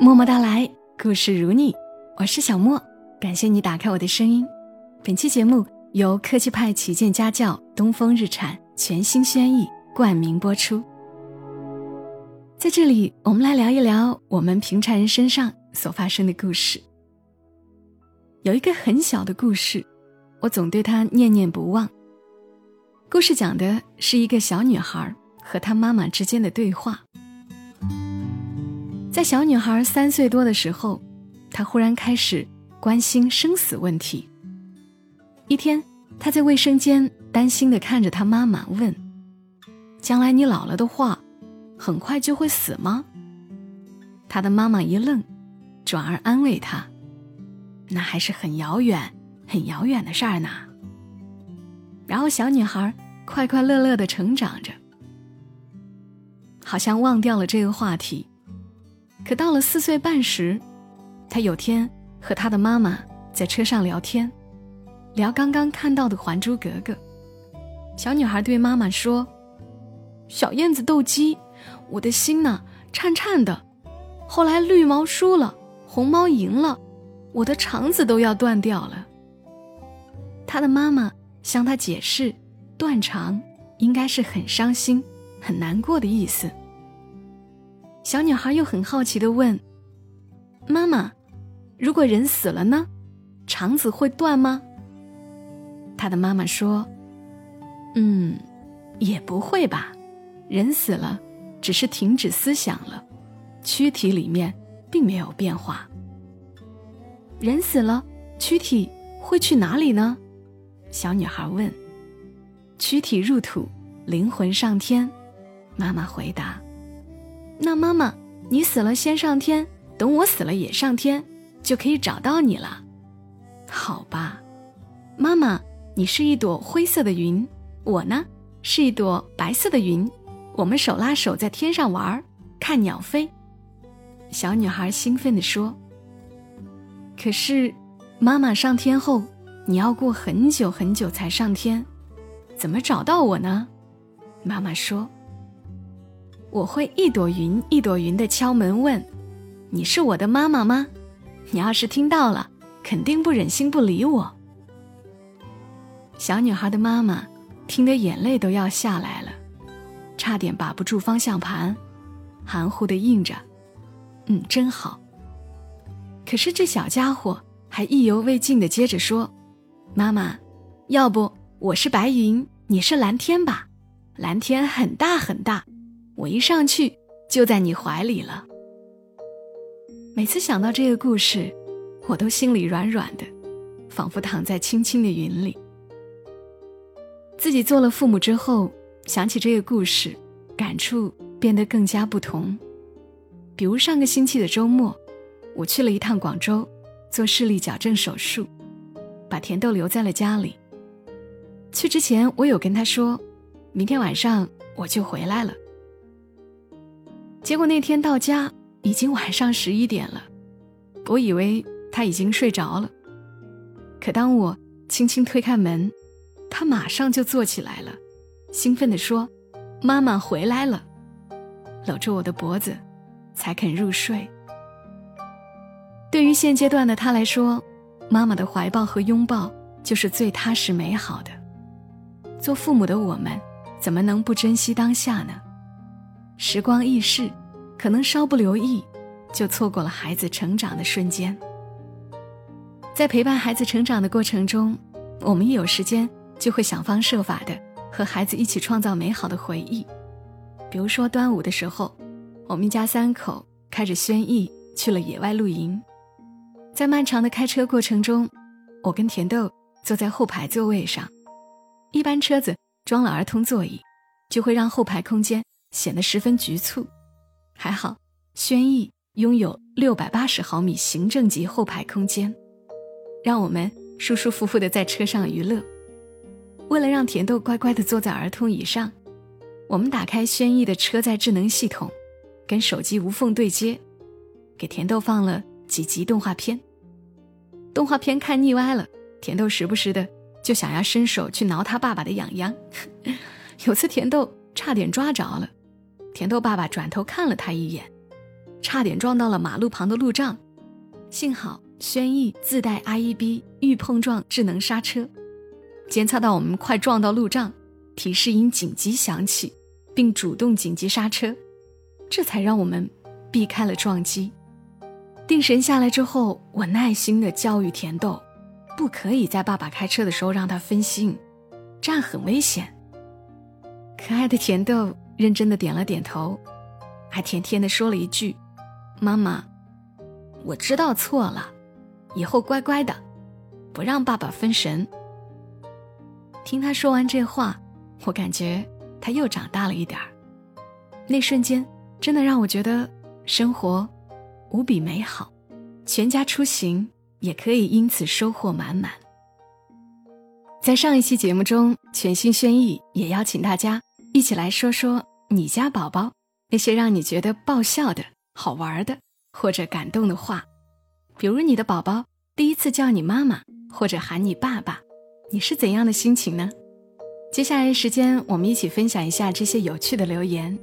默默到来，故事如你，我是小莫，感谢你打开我的声音。本期节目由科技派旗舰家教东风日产全新轩逸冠名播出。在这里，我们来聊一聊我们平常人身上所发生的故事。有一个很小的故事，我总对它念念不忘。故事讲的是一个小女孩和她妈妈之间的对话。在小女孩三岁多的时候，她忽然开始关心生死问题。一天，她在卫生间担心的看着她妈妈问：“将来你老了的话，很快就会死吗？”她的妈妈一愣，转而安慰她：“那还是很遥远、很遥远的事儿呢。”然后小女孩快快乐乐的成长着，好像忘掉了这个话题。可到了四岁半时，他有天和他的妈妈在车上聊天，聊刚刚看到的《还珠格格》。小女孩对妈妈说：“小燕子斗鸡，我的心呢颤颤的。后来绿毛输了，红毛赢了，我的肠子都要断掉了。”他的妈妈向他解释：“断肠应该是很伤心、很难过的意思。”小女孩又很好奇的问：“妈妈，如果人死了呢，肠子会断吗？”她的妈妈说：“嗯，也不会吧，人死了，只是停止思想了，躯体里面并没有变化。人死了，躯体会去哪里呢？”小女孩问。“躯体入土，灵魂上天。”妈妈回答。那妈妈，你死了先上天，等我死了也上天，就可以找到你了，好吧？妈妈，你是一朵灰色的云，我呢是一朵白色的云，我们手拉手在天上玩，看鸟飞。小女孩兴奋地说：“可是，妈妈上天后，你要过很久很久才上天，怎么找到我呢？”妈妈说。我会一朵云一朵云的敲门问：“你是我的妈妈吗？”你要是听到了，肯定不忍心不理我。小女孩的妈妈听得眼泪都要下来了，差点把不住方向盘，含糊的应着：“嗯，真好。”可是这小家伙还意犹未尽的接着说：“妈妈，要不我是白云，你是蓝天吧？蓝天很大很大。”我一上去就在你怀里了。每次想到这个故事，我都心里软软的，仿佛躺在青青的云里。自己做了父母之后，想起这个故事，感触变得更加不同。比如上个星期的周末，我去了一趟广州，做视力矫正手术，把甜豆留在了家里。去之前，我有跟他说，明天晚上我就回来了。结果那天到家已经晚上十一点了，我以为他已经睡着了，可当我轻轻推开门，他马上就坐起来了，兴奋地说：“妈妈回来了！”搂着我的脖子，才肯入睡。对于现阶段的他来说，妈妈的怀抱和拥抱就是最踏实美好的。做父母的我们，怎么能不珍惜当下呢？时光易逝，可能稍不留意，就错过了孩子成长的瞬间。在陪伴孩子成长的过程中，我们一有时间就会想方设法的和孩子一起创造美好的回忆。比如说端午的时候，我们一家三口开着轩逸去了野外露营。在漫长的开车过程中，我跟甜豆坐在后排座位上。一般车子装了儿童座椅，就会让后排空间。显得十分局促，还好，轩逸拥有六百八十毫米行政级后排空间，让我们舒舒服服的在车上娱乐。为了让甜豆乖乖的坐在儿童椅上，我们打开轩逸的车载智能系统，跟手机无缝对接，给甜豆放了几集动画片。动画片看腻歪了，甜豆时不时的就想要伸手去挠他爸爸的痒痒，有次甜豆差点抓着了。甜豆爸爸转头看了他一眼，差点撞到了马路旁的路障，幸好轩逸自带 IEB 预碰撞智能刹车，监测到我们快撞到路障，提示音紧急响起，并主动紧急刹车，这才让我们避开了撞击。定神下来之后，我耐心的教育甜豆，不可以在爸爸开车的时候让他分心，这样很危险。可爱的甜豆认真的点了点头，还甜甜的说了一句。妈妈，我知道错了，以后乖乖的，不让爸爸分神。听他说完这话，我感觉他又长大了一点儿。那瞬间，真的让我觉得生活无比美好，全家出行也可以因此收获满满。在上一期节目中，全新轩逸也邀请大家一起来说说你家宝宝那些让你觉得爆笑的。好玩的或者感动的话，比如你的宝宝第一次叫你妈妈或者喊你爸爸，你是怎样的心情呢？接下来时间，我们一起分享一下这些有趣的留言，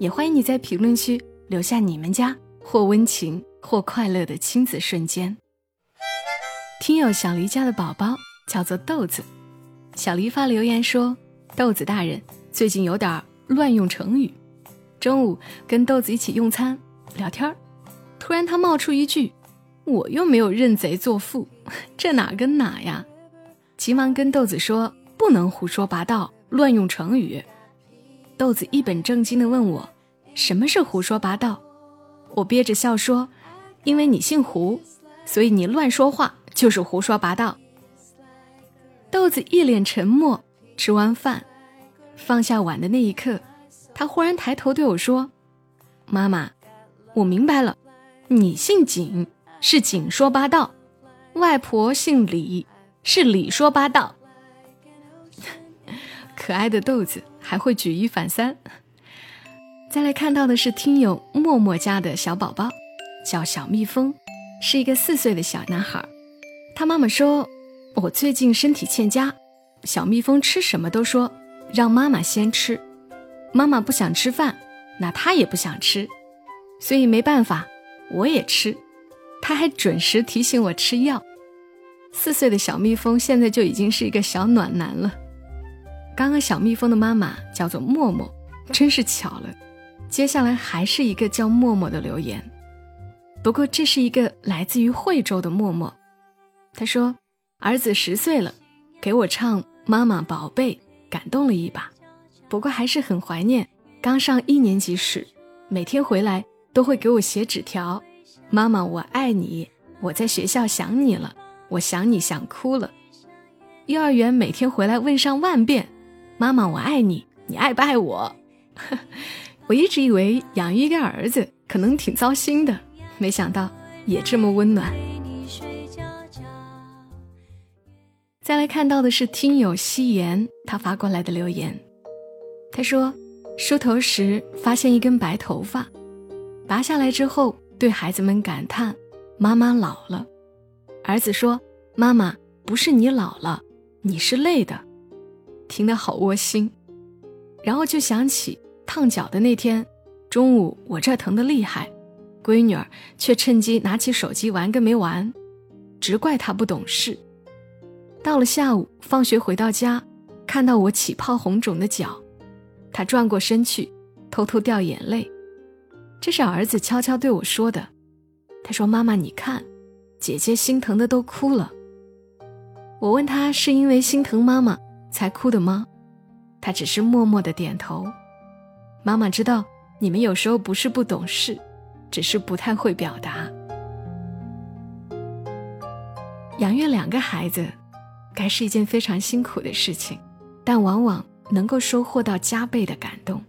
也欢迎你在评论区留下你们家或温情或快乐的亲子瞬间。听友小黎家的宝宝叫做豆子，小黎发留言说：“豆子大人最近有点乱用成语，中午跟豆子一起用餐。”聊天儿突然他冒出一句：“我又没有认贼作父，这哪跟哪呀？”急忙跟豆子说：“不能胡说八道，乱用成语。”豆子一本正经的问我：“什么是胡说八道？”我憋着笑说：“因为你姓胡，所以你乱说话就是胡说八道。”豆子一脸沉默。吃完饭，放下碗的那一刻，他忽然抬头对我说：“妈妈。”我明白了，你姓景，是景说八道；外婆姓李，是李说八道。可爱的豆子还会举一反三。再来看到的是听友默默家的小宝宝，叫小蜜蜂，是一个四岁的小男孩。他妈妈说：“我最近身体欠佳，小蜜蜂吃什么都说让妈妈先吃，妈妈不想吃饭，那他也不想吃。”所以没办法，我也吃，他还准时提醒我吃药。四岁的小蜜蜂现在就已经是一个小暖男了。刚刚小蜜蜂的妈妈叫做默默，真是巧了。接下来还是一个叫默默的留言，不过这是一个来自于惠州的默默。他说：“儿子十岁了，给我唱《妈妈宝贝》，感动了一把。不过还是很怀念刚上一年级时，每天回来。”都会给我写纸条，妈妈我爱你，我在学校想你了，我想你想哭了。幼儿园每天回来问上万遍，妈妈我爱你，你爱不爱我？我一直以为养育一个儿子可能挺糟心的，没想到也这么温暖。再来看到的是听友夕颜他发过来的留言，他说梳头时发现一根白头发。拔下来之后，对孩子们感叹：“妈妈老了。”儿子说：“妈妈，不是你老了，你是累的。”听得好窝心。然后就想起烫脚的那天，中午我这疼得厉害，闺女儿却趁机拿起手机玩个没完，只怪她不懂事。到了下午，放学回到家，看到我起泡红肿的脚，她转过身去，偷偷掉眼泪。这是儿子悄悄对我说的，他说：“妈妈，你看，姐姐心疼的都哭了。”我问他是因为心疼妈妈才哭的吗？他只是默默的点头。妈妈知道你们有时候不是不懂事，只是不太会表达。养育两个孩子，该是一件非常辛苦的事情，但往往能够收获到加倍的感动。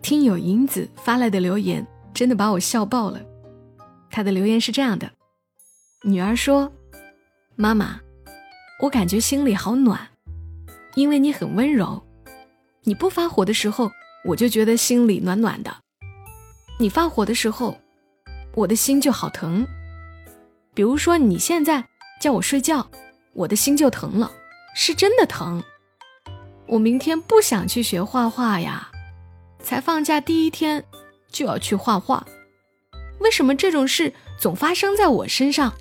听友银子发来的留言真的把我笑爆了。他的留言是这样的：女儿说：“妈妈，我感觉心里好暖，因为你很温柔。你不发火的时候，我就觉得心里暖暖的；你发火的时候，我的心就好疼。比如说你现在叫我睡觉，我的心就疼了，是真的疼。我明天不想去学画画呀。”才放假第一天，就要去画画，为什么这种事总发生在我身上？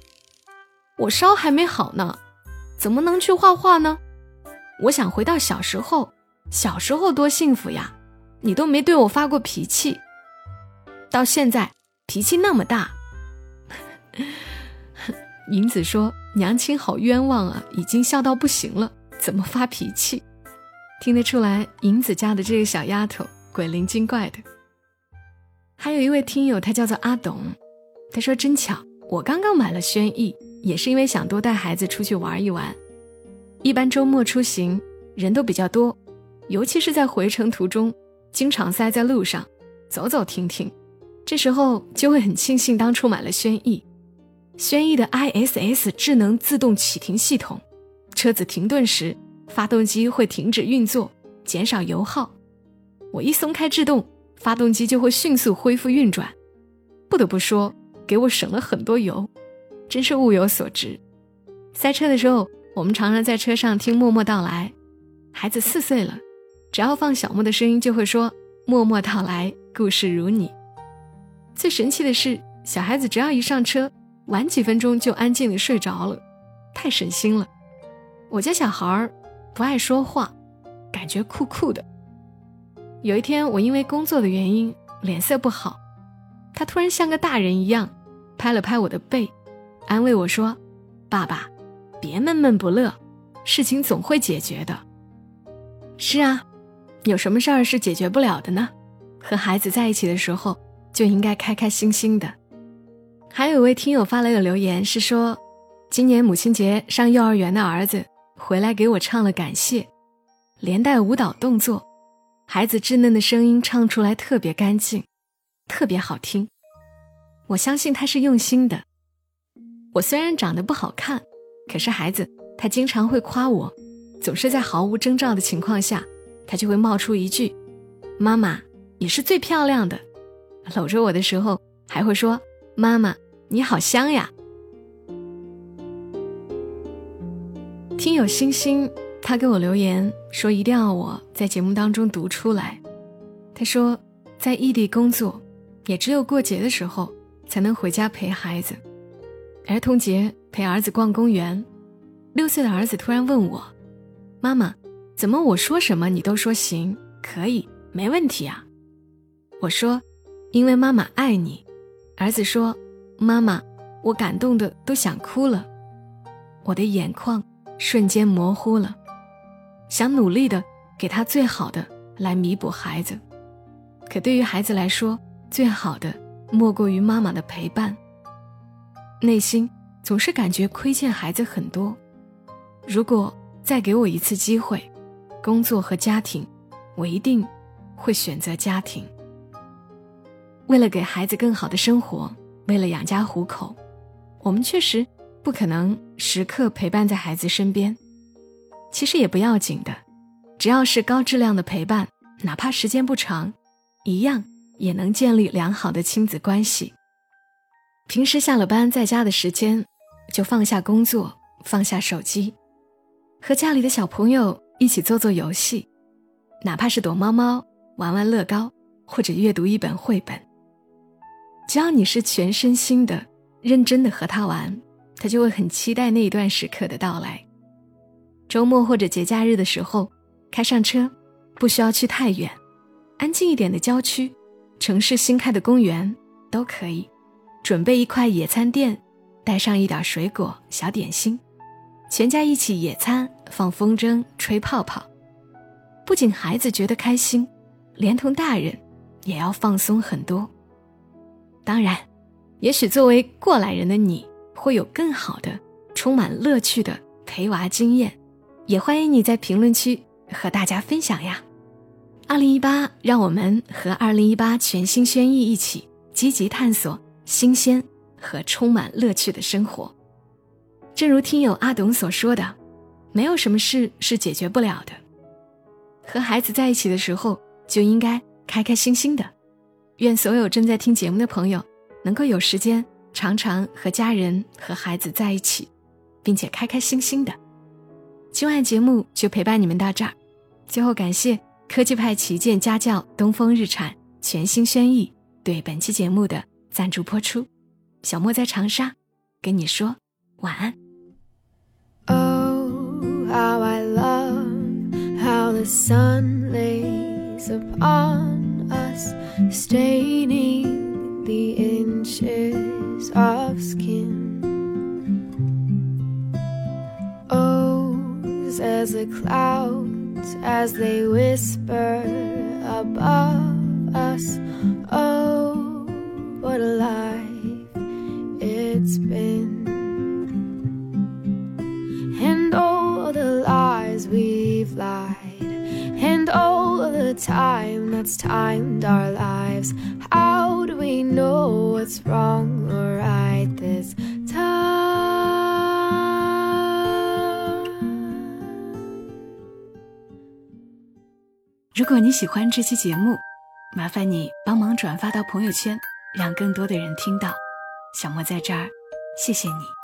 我烧还没好呢，怎么能去画画呢？我想回到小时候，小时候多幸福呀！你都没对我发过脾气，到现在脾气那么大。银子说：“娘亲好冤枉啊，已经笑到不行了，怎么发脾气？”听得出来，银子家的这个小丫头鬼灵精怪的。还有一位听友，他叫做阿董，他说：“真巧，我刚刚买了轩逸，也是因为想多带孩子出去玩一玩。一般周末出行人都比较多，尤其是在回程途中，经常塞在路上，走走停停，这时候就会很庆幸当初买了轩逸。轩逸的 ISS 智能自动启停系统，车子停顿时，发动机会停止运作，减少油耗。我一松开制动。”发动机就会迅速恢复运转，不得不说，给我省了很多油，真是物有所值。塞车的时候，我们常常在车上听默默到来。孩子四岁了，只要放小莫的声音，就会说“默默到来，故事如你”。最神奇的是，小孩子只要一上车，晚几分钟就安静的睡着了，太省心了。我家小孩儿不爱说话，感觉酷酷的。有一天，我因为工作的原因脸色不好，他突然像个大人一样，拍了拍我的背，安慰我说：“爸爸，别闷闷不乐，事情总会解决的。”是啊，有什么事儿是解决不了的呢？和孩子在一起的时候就应该开开心心的。还有一位听友发来的留言是说，今年母亲节上幼儿园的儿子回来给我唱了感谢，连带舞蹈动作。孩子稚嫩的声音唱出来特别干净，特别好听。我相信他是用心的。我虽然长得不好看，可是孩子他经常会夸我，总是在毫无征兆的情况下，他就会冒出一句：“妈妈，你是最漂亮的。”搂着我的时候还会说：“妈妈，你好香呀。”听友星星。他给我留言说：“一定要我在节目当中读出来。”他说：“在异地工作，也只有过节的时候才能回家陪孩子。儿童节陪儿子逛公园，六岁的儿子突然问我：‘妈妈，怎么我说什么你都说行，可以，没问题啊？’我说：‘因为妈妈爱你。’儿子说：‘妈妈，我感动的都想哭了，我的眼眶瞬间模糊了。’”想努力的给他最好的来弥补孩子，可对于孩子来说，最好的莫过于妈妈的陪伴。内心总是感觉亏欠孩子很多。如果再给我一次机会，工作和家庭，我一定会选择家庭。为了给孩子更好的生活，为了养家糊口，我们确实不可能时刻陪伴在孩子身边。其实也不要紧的，只要是高质量的陪伴，哪怕时间不长，一样也能建立良好的亲子关系。平时下了班在家的时间，就放下工作，放下手机，和家里的小朋友一起做做游戏，哪怕是躲猫猫、玩玩乐高，或者阅读一本绘本。只要你是全身心的、认真的和他玩，他就会很期待那一段时刻的到来。周末或者节假日的时候，开上车，不需要去太远，安静一点的郊区，城市新开的公园都可以。准备一块野餐垫，带上一点水果、小点心，全家一起野餐，放风筝，吹泡泡。不仅孩子觉得开心，连同大人也要放松很多。当然，也许作为过来人的你，会有更好的、充满乐趣的陪娃经验。也欢迎你在评论区和大家分享呀！二零一八，让我们和二零一八全新轩逸一起积极探索新鲜和充满乐趣的生活。正如听友阿董所说的，没有什么事是解决不了的。和孩子在一起的时候，就应该开开心心的。愿所有正在听节目的朋友，能够有时间常常和家人和孩子在一起，并且开开心心的。今晚节目就陪伴你们到这儿，最后感谢科技派旗舰家教东风日产全新轩逸对本期节目的赞助播出。小莫在长沙，跟你说晚安。Oh, how I love how the sun lays upon staining the inches of skin. Oh, as the clouds as they whisper above us. Oh, what a life it's been. Time that's timed our lives. How do we know what's wrong or right this time? 如果你喜欢这期节目，麻烦你帮忙转发到朋友圈，让更多的人听到。小莫在这儿，谢谢你。